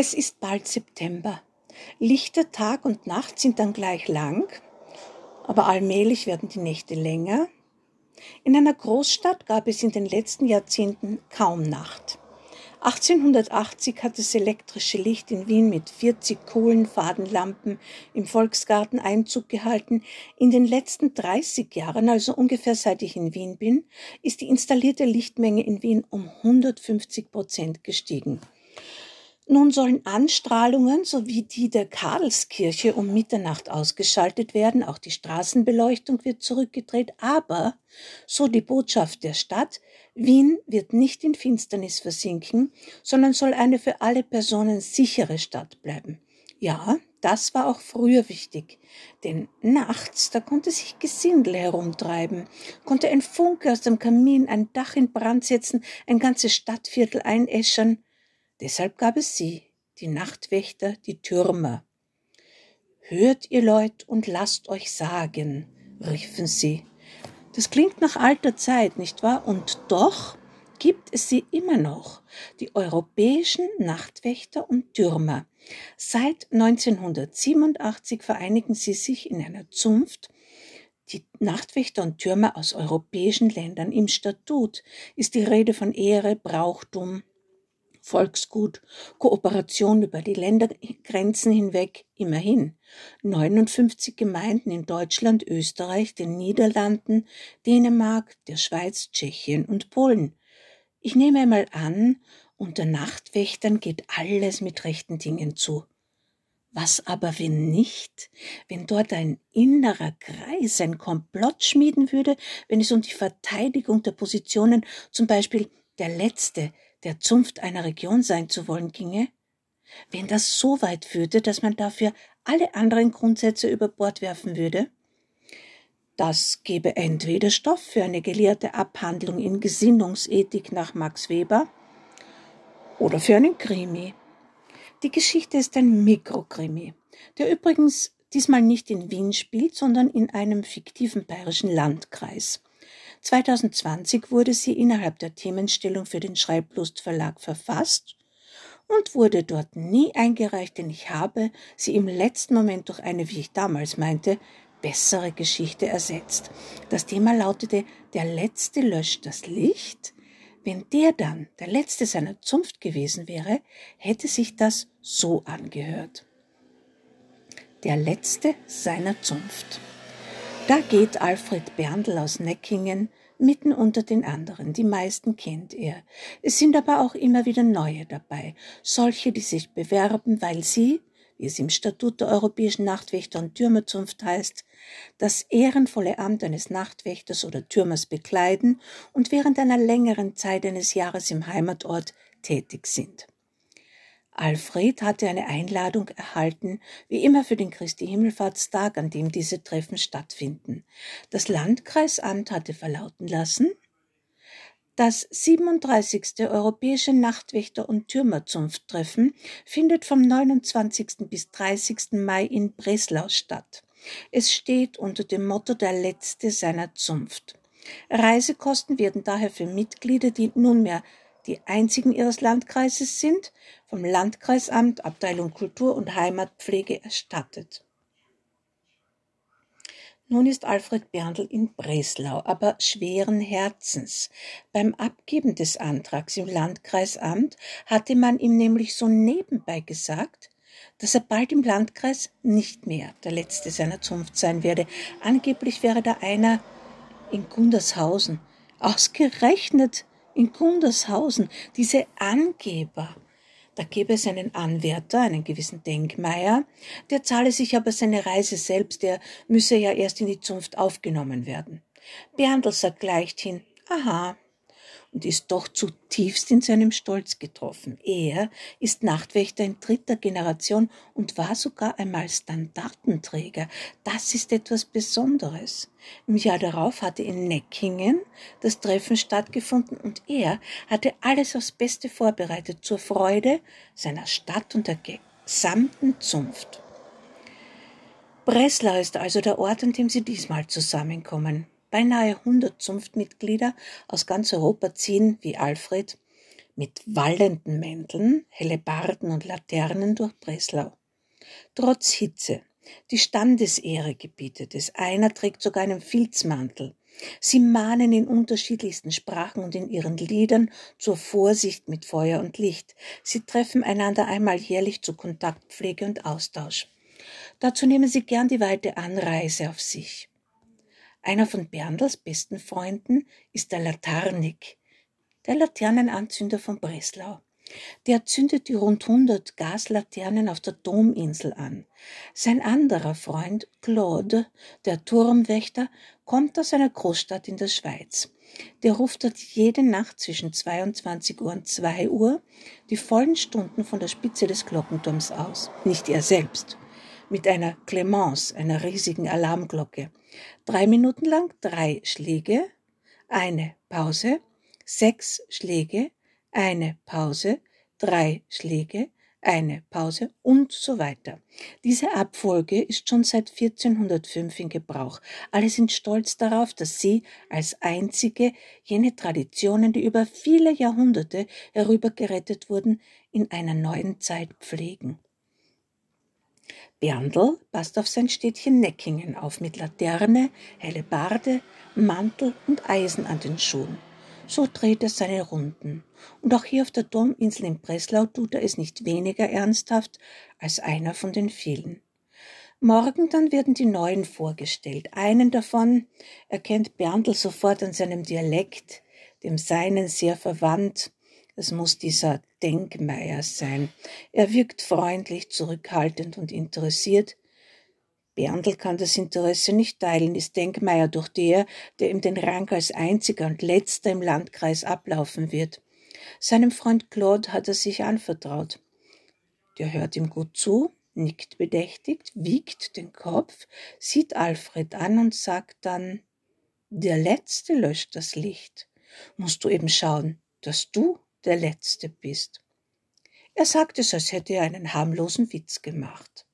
Es ist bald September. Lichter Tag und Nacht sind dann gleich lang, aber allmählich werden die Nächte länger. In einer Großstadt gab es in den letzten Jahrzehnten kaum Nacht. 1880 hat das elektrische Licht in Wien mit 40 Kohlenfadenlampen im Volksgarten Einzug gehalten. In den letzten 30 Jahren, also ungefähr seit ich in Wien bin, ist die installierte Lichtmenge in Wien um 150 Prozent gestiegen. Nun sollen Anstrahlungen sowie die der Karlskirche um Mitternacht ausgeschaltet werden, auch die Straßenbeleuchtung wird zurückgedreht, aber, so die Botschaft der Stadt, Wien wird nicht in Finsternis versinken, sondern soll eine für alle Personen sichere Stadt bleiben. Ja, das war auch früher wichtig, denn nachts, da konnte sich Gesindel herumtreiben, konnte ein Funke aus dem Kamin ein Dach in Brand setzen, ein ganzes Stadtviertel einäschern, Deshalb gab es sie, die Nachtwächter, die Türmer. Hört ihr Leut und lasst euch sagen, riefen sie. Das klingt nach alter Zeit, nicht wahr? Und doch gibt es sie immer noch, die europäischen Nachtwächter und Türmer. Seit 1987 vereinigen sie sich in einer Zunft, die Nachtwächter und Türmer aus europäischen Ländern. Im Statut ist die Rede von Ehre, Brauchtum, Volksgut, Kooperation über die Ländergrenzen hinweg, immerhin. 59 Gemeinden in Deutschland, Österreich, den Niederlanden, Dänemark, der Schweiz, Tschechien und Polen. Ich nehme einmal an, unter Nachtwächtern geht alles mit rechten Dingen zu. Was aber, wenn nicht? Wenn dort ein innerer Kreis ein Komplott schmieden würde, wenn es um die Verteidigung der Positionen, zum Beispiel der Letzte, der Zunft einer Region sein zu wollen ginge? Wenn das so weit führte, dass man dafür alle anderen Grundsätze über Bord werfen würde? Das gebe entweder Stoff für eine gelehrte Abhandlung in Gesinnungsethik nach Max Weber oder für einen Krimi. Die Geschichte ist ein Mikrokrimi, der übrigens diesmal nicht in Wien spielt, sondern in einem fiktiven bayerischen Landkreis. 2020 wurde sie innerhalb der Themenstellung für den Schreiblust Verlag verfasst und wurde dort nie eingereicht, denn ich habe sie im letzten Moment durch eine, wie ich damals meinte, bessere Geschichte ersetzt. Das Thema lautete Der Letzte löscht das Licht. Wenn der dann der Letzte seiner Zunft gewesen wäre, hätte sich das so angehört. Der Letzte seiner Zunft. Da geht Alfred Berndl aus Neckingen mitten unter den anderen. Die meisten kennt er. Es sind aber auch immer wieder neue dabei. Solche, die sich bewerben, weil sie, wie es im Statut der Europäischen Nachtwächter und Türmerzunft heißt, das ehrenvolle Amt eines Nachtwächters oder Türmers bekleiden und während einer längeren Zeit eines Jahres im Heimatort tätig sind. Alfred hatte eine Einladung erhalten, wie immer für den Christi Himmelfahrtstag, an dem diese Treffen stattfinden. Das Landkreisamt hatte verlauten lassen, das 37. Europäische Nachtwächter- und Türmerzunfttreffen findet vom 29. bis 30. Mai in Breslau statt. Es steht unter dem Motto der Letzte seiner Zunft. Reisekosten werden daher für Mitglieder, die nunmehr die einzigen ihres Landkreises sind, vom Landkreisamt, Abteilung Kultur und Heimatpflege erstattet. Nun ist Alfred Berndl in Breslau, aber schweren Herzens. Beim Abgeben des Antrags im Landkreisamt hatte man ihm nämlich so nebenbei gesagt, dass er bald im Landkreis nicht mehr der Letzte seiner Zunft sein werde. Angeblich wäre da einer in Gundershausen. Ausgerechnet in Gundershausen, diese Angeber. Da gäbe es einen Anwärter, einen gewissen Denkmeier, der zahle sich aber seine Reise selbst, der müsse ja erst in die Zunft aufgenommen werden. Berndl sagt leichthin, aha, und ist doch zutiefst in seinem Stolz getroffen. Er ist Nachtwächter in dritter Generation und war sogar einmal Standartenträger. Das ist etwas Besonderes. Im Jahr darauf hatte in Neckingen das Treffen stattgefunden und er hatte alles aufs Beste vorbereitet zur Freude seiner Stadt und der gesamten Zunft. Breslau ist also der Ort, an dem sie diesmal zusammenkommen. Beinahe 100 Zunftmitglieder aus ganz Europa ziehen, wie Alfred, mit wallenden Mänteln, Hellebarden und Laternen durch Breslau. Trotz Hitze, die Standesehre gebietet es, einer trägt sogar einen Filzmantel. Sie mahnen in unterschiedlichsten Sprachen und in ihren Liedern zur Vorsicht mit Feuer und Licht. Sie treffen einander einmal jährlich zu Kontaktpflege und Austausch. Dazu nehmen sie gern die weite Anreise auf sich. Einer von Berndls besten Freunden ist der Latarnik, der Laternenanzünder von Breslau. Der zündet die rund 100 Gaslaternen auf der Dominsel an. Sein anderer Freund, Claude, der Turmwächter, kommt aus einer Großstadt in der Schweiz. Der ruft dort jede Nacht zwischen 22 Uhr und 2 Uhr die vollen Stunden von der Spitze des Glockenturms aus. Nicht er selbst. Mit einer Clemence, einer riesigen Alarmglocke. Drei Minuten lang drei Schläge, eine Pause, sechs Schläge, eine Pause, drei Schläge, eine Pause und so weiter. Diese Abfolge ist schon seit 1405 in Gebrauch. Alle sind stolz darauf, dass sie als einzige jene Traditionen, die über viele Jahrhunderte herübergerettet wurden, in einer neuen Zeit pflegen. Berndl passt auf sein Städtchen Neckingen auf mit Laterne, Hellebarde, Mantel und Eisen an den Schuhen. So dreht er seine Runden. Und auch hier auf der Dominsel in Breslau tut er es nicht weniger ernsthaft als einer von den vielen. Morgen dann werden die Neuen vorgestellt. Einen davon erkennt Berndl sofort an seinem Dialekt, dem seinen sehr verwandt. Es muss dieser Denkmeier sein. Er wirkt freundlich, zurückhaltend und interessiert. Berndl kann das Interesse nicht teilen, ist Denkmeier durch der, der ihm den Rang als einziger und letzter im Landkreis ablaufen wird. Seinem Freund Claude hat er sich anvertraut. Der hört ihm gut zu, nickt bedächtigt, wiegt den Kopf, sieht Alfred an und sagt dann, der Letzte löscht das Licht. Musst du eben schauen, dass du der Letzte bist. Er sagt es, als hätte er einen harmlosen Witz gemacht.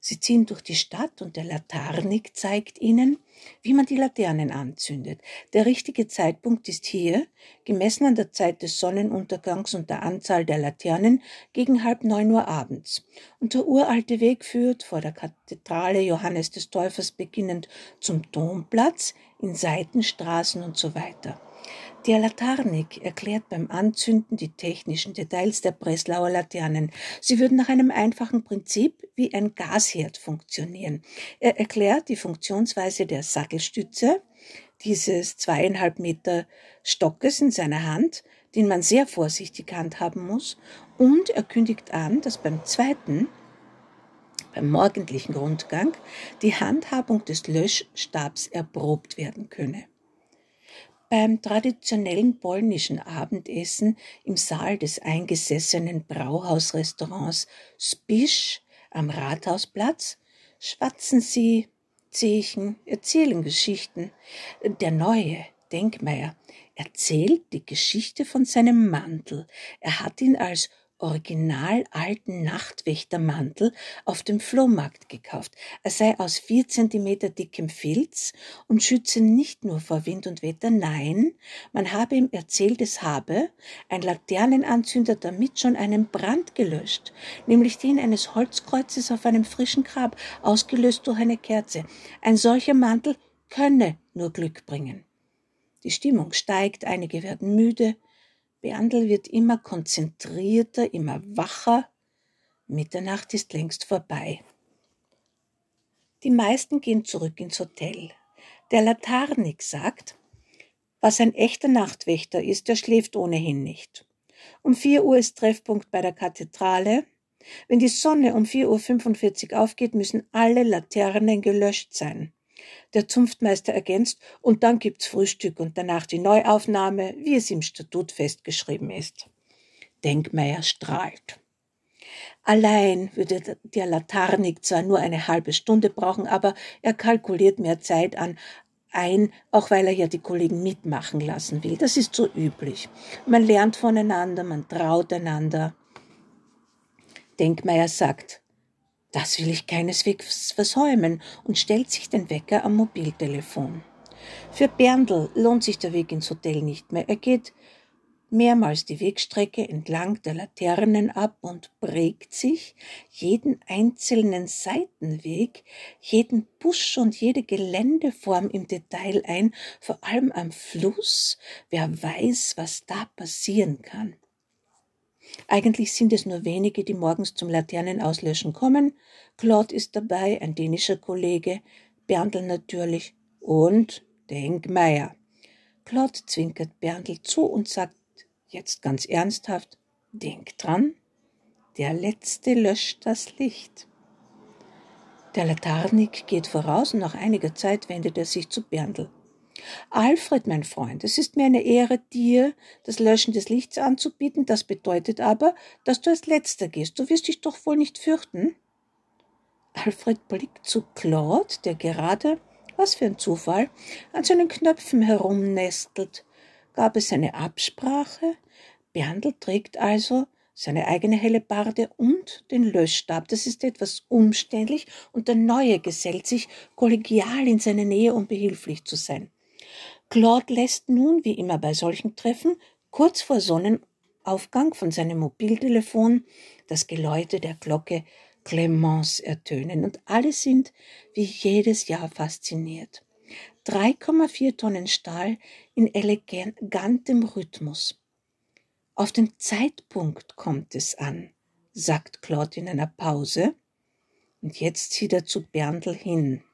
Sie ziehen durch die Stadt und der Latarnik zeigt ihnen, wie man die Laternen anzündet. Der richtige Zeitpunkt ist hier, gemessen an der Zeit des Sonnenuntergangs und der Anzahl der Laternen, gegen halb neun Uhr abends. Und der uralte Weg führt, vor der Kathedrale Johannes des Täufers beginnend, zum Domplatz, in Seitenstraßen und so weiter. Der Latarnik erklärt beim Anzünden die technischen Details der Breslauer Laternen. Sie würden nach einem einfachen Prinzip wie ein Gasherd funktionieren. Er erklärt die Funktionsweise der Sattelstütze, dieses zweieinhalb Meter Stockes in seiner Hand, den man sehr vorsichtig handhaben muss, und er kündigt an, dass beim zweiten, beim morgendlichen Rundgang, die Handhabung des Löschstabs erprobt werden könne. Beim traditionellen polnischen Abendessen im Saal des eingesessenen Brauhausrestaurants Spisch am Rathausplatz schwatzen sie, Zechen, erzählen Geschichten. Der neue Denkmeier erzählt die Geschichte von seinem Mantel. Er hat ihn als original alten Nachtwächtermantel auf dem Flohmarkt gekauft. Er sei aus vier Zentimeter dickem Filz und schütze nicht nur vor Wind und Wetter, nein, man habe ihm erzählt, es habe ein Laternenanzünder damit schon einen Brand gelöscht, nämlich den eines Holzkreuzes auf einem frischen Grab, ausgelöst durch eine Kerze. Ein solcher Mantel könne nur Glück bringen. Die Stimmung steigt, einige werden müde, Berndl wird immer konzentrierter, immer wacher. Mitternacht ist längst vorbei. Die meisten gehen zurück ins Hotel. Der Latarnik sagt, was ein echter Nachtwächter ist, der schläft ohnehin nicht. Um vier Uhr ist Treffpunkt bei der Kathedrale. Wenn die Sonne um vier Uhr fünfundvierzig aufgeht, müssen alle Laternen gelöscht sein. Der Zunftmeister ergänzt, und dann gibt's Frühstück und danach die Neuaufnahme, wie es im Statut festgeschrieben ist. Denkmeier strahlt. Allein würde der Latarnik zwar nur eine halbe Stunde brauchen, aber er kalkuliert mehr Zeit an, ein, auch weil er ja die Kollegen mitmachen lassen will. Das ist so üblich. Man lernt voneinander, man traut einander. Denkmeier sagt, das will ich keineswegs versäumen und stellt sich den Wecker am Mobiltelefon. Für Berndl lohnt sich der Weg ins Hotel nicht mehr. Er geht mehrmals die Wegstrecke entlang der Laternen ab und prägt sich jeden einzelnen Seitenweg, jeden Busch und jede Geländeform im Detail ein, vor allem am Fluss. Wer weiß, was da passieren kann. Eigentlich sind es nur wenige, die morgens zum Laternenauslöschen kommen. Claude ist dabei, ein dänischer Kollege, Berndl natürlich und Denkmeier. Claude zwinkert Berndl zu und sagt jetzt ganz ernsthaft, denk dran, der Letzte löscht das Licht. Der Latarnik geht voraus und nach einiger Zeit wendet er sich zu Berndl. Alfred, mein Freund, es ist mir eine Ehre, dir das Löschen des Lichts anzubieten. Das bedeutet aber, dass du als Letzter gehst. Du wirst dich doch wohl nicht fürchten. Alfred blickt zu Claude, der gerade, was für ein Zufall, an seinen Knöpfen herumnestelt. Gab es eine Absprache? Berndl trägt also seine eigene helle Barde und den Löschstab. Das ist etwas umständlich und der Neue gesellt sich, kollegial in seine Nähe, um behilflich zu sein. Claude lässt nun, wie immer bei solchen Treffen, kurz vor Sonnenaufgang von seinem Mobiltelefon das Geläute der Glocke Clemence ertönen und alle sind wie jedes Jahr fasziniert. 3,4 Tonnen Stahl in elegantem Rhythmus. Auf den Zeitpunkt kommt es an, sagt Claude in einer Pause, und jetzt zieht er zu Berndl hin.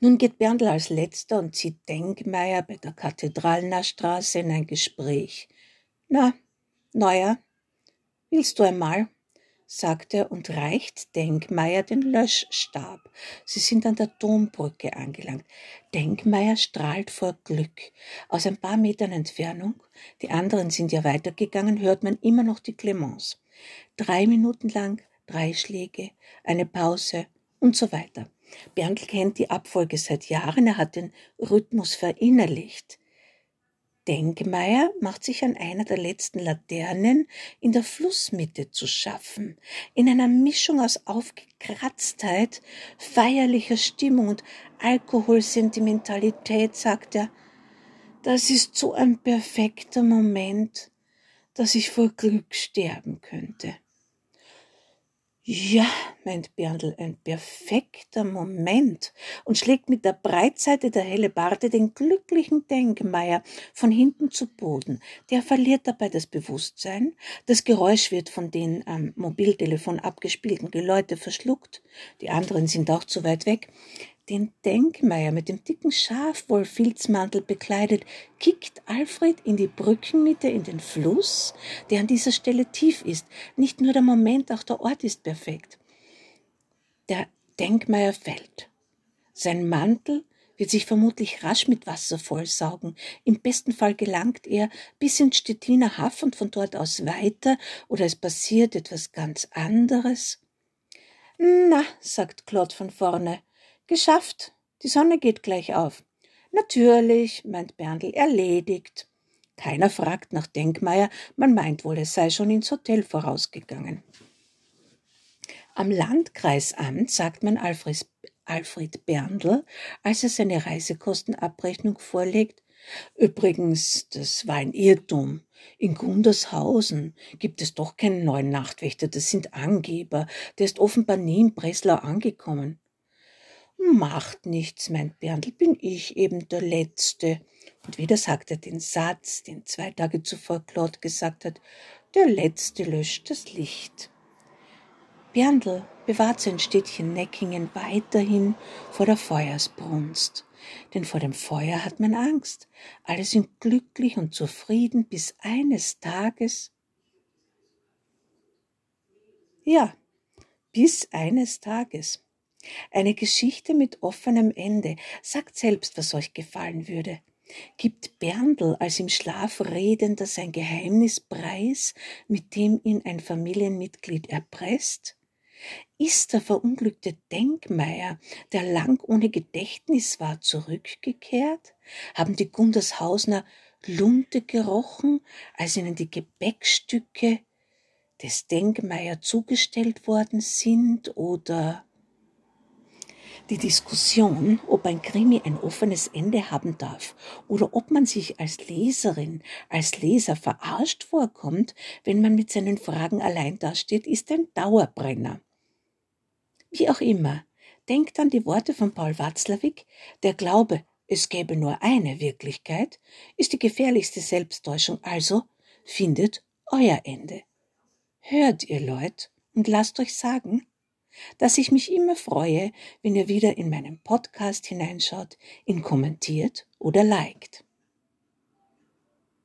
Nun geht Berndl als letzter und zieht Denkmeier bei der Kathedralnerstraße in ein Gespräch. Na, Neuer, willst du einmal? sagt er und reicht Denkmeier den Löschstab. Sie sind an der Dombrücke angelangt. Denkmeier strahlt vor Glück. Aus ein paar Metern Entfernung, die anderen sind ja weitergegangen, hört man immer noch die Clemence. Drei Minuten lang, drei Schläge, eine Pause und so weiter. Berndl kennt die Abfolge seit Jahren, er hat den Rhythmus verinnerlicht. Denkmeier macht sich an einer der letzten Laternen in der Flussmitte zu schaffen. In einer Mischung aus Aufgekratztheit, feierlicher Stimmung und Alkoholsentimentalität sagt er, das ist so ein perfekter Moment, dass ich vor Glück sterben könnte. Ja, meint Berndl, ein perfekter Moment und schlägt mit der Breitseite der helle Barte den glücklichen Denkmeier von hinten zu Boden. Der verliert dabei das Bewusstsein. Das Geräusch wird von den am Mobiltelefon abgespielten Geläute verschluckt. Die anderen sind auch zu weit weg. Den Denkmeier mit dem dicken Schafwollfilzmantel bekleidet, kickt Alfred in die Brückenmitte in den Fluss, der an dieser Stelle tief ist. Nicht nur der Moment, auch der Ort ist perfekt. Der Denkmeier fällt. Sein Mantel wird sich vermutlich rasch mit Wasser vollsaugen. Im besten Fall gelangt er bis ins Stettiner Haff und von dort aus weiter, oder es passiert etwas ganz anderes. Na, sagt Claude von vorne, Geschafft. Die Sonne geht gleich auf. Natürlich, meint Berndl, erledigt. Keiner fragt nach Denkmeier, man meint wohl, es sei schon ins Hotel vorausgegangen. Am Landkreisamt sagt man Alfred, Alfred Berndl, als er seine Reisekostenabrechnung vorlegt, Übrigens, das war ein Irrtum. In Gundershausen gibt es doch keinen neuen Nachtwächter, das sind Angeber. Der ist offenbar nie in Breslau angekommen. Macht nichts, meint Berndl, bin ich eben der Letzte. Und wieder sagt er den Satz, den zwei Tage zuvor Claude gesagt hat, der Letzte löscht das Licht. Berndl bewahrt sein Städtchen Neckingen weiterhin vor der Feuersbrunst. Denn vor dem Feuer hat man Angst. Alle sind glücklich und zufrieden, bis eines Tages. Ja, bis eines Tages. Eine Geschichte mit offenem Ende. Sagt selbst, was euch gefallen würde. Gibt Berndl als im Schlaf redender sein Geheimnis preis, mit dem ihn ein Familienmitglied erpresst? Ist der verunglückte Denkmeier, der lang ohne Gedächtnis war, zurückgekehrt? Haben die Gundershausner Lunte gerochen, als ihnen die Gepäckstücke des Denkmeier zugestellt worden sind, oder Die Diskussion, ob ein Krimi ein offenes Ende haben darf oder ob man sich als Leserin, als Leser verarscht vorkommt, wenn man mit seinen Fragen allein dasteht, ist ein Dauerbrenner. Wie auch immer, denkt an die Worte von Paul Watzlawick, der Glaube, es gäbe nur eine Wirklichkeit, ist die gefährlichste Selbsttäuschung, also findet euer Ende. Hört ihr Leute und lasst euch sagen, dass ich mich immer freue, wenn ihr wieder in meinen Podcast hineinschaut, ihn kommentiert oder liked.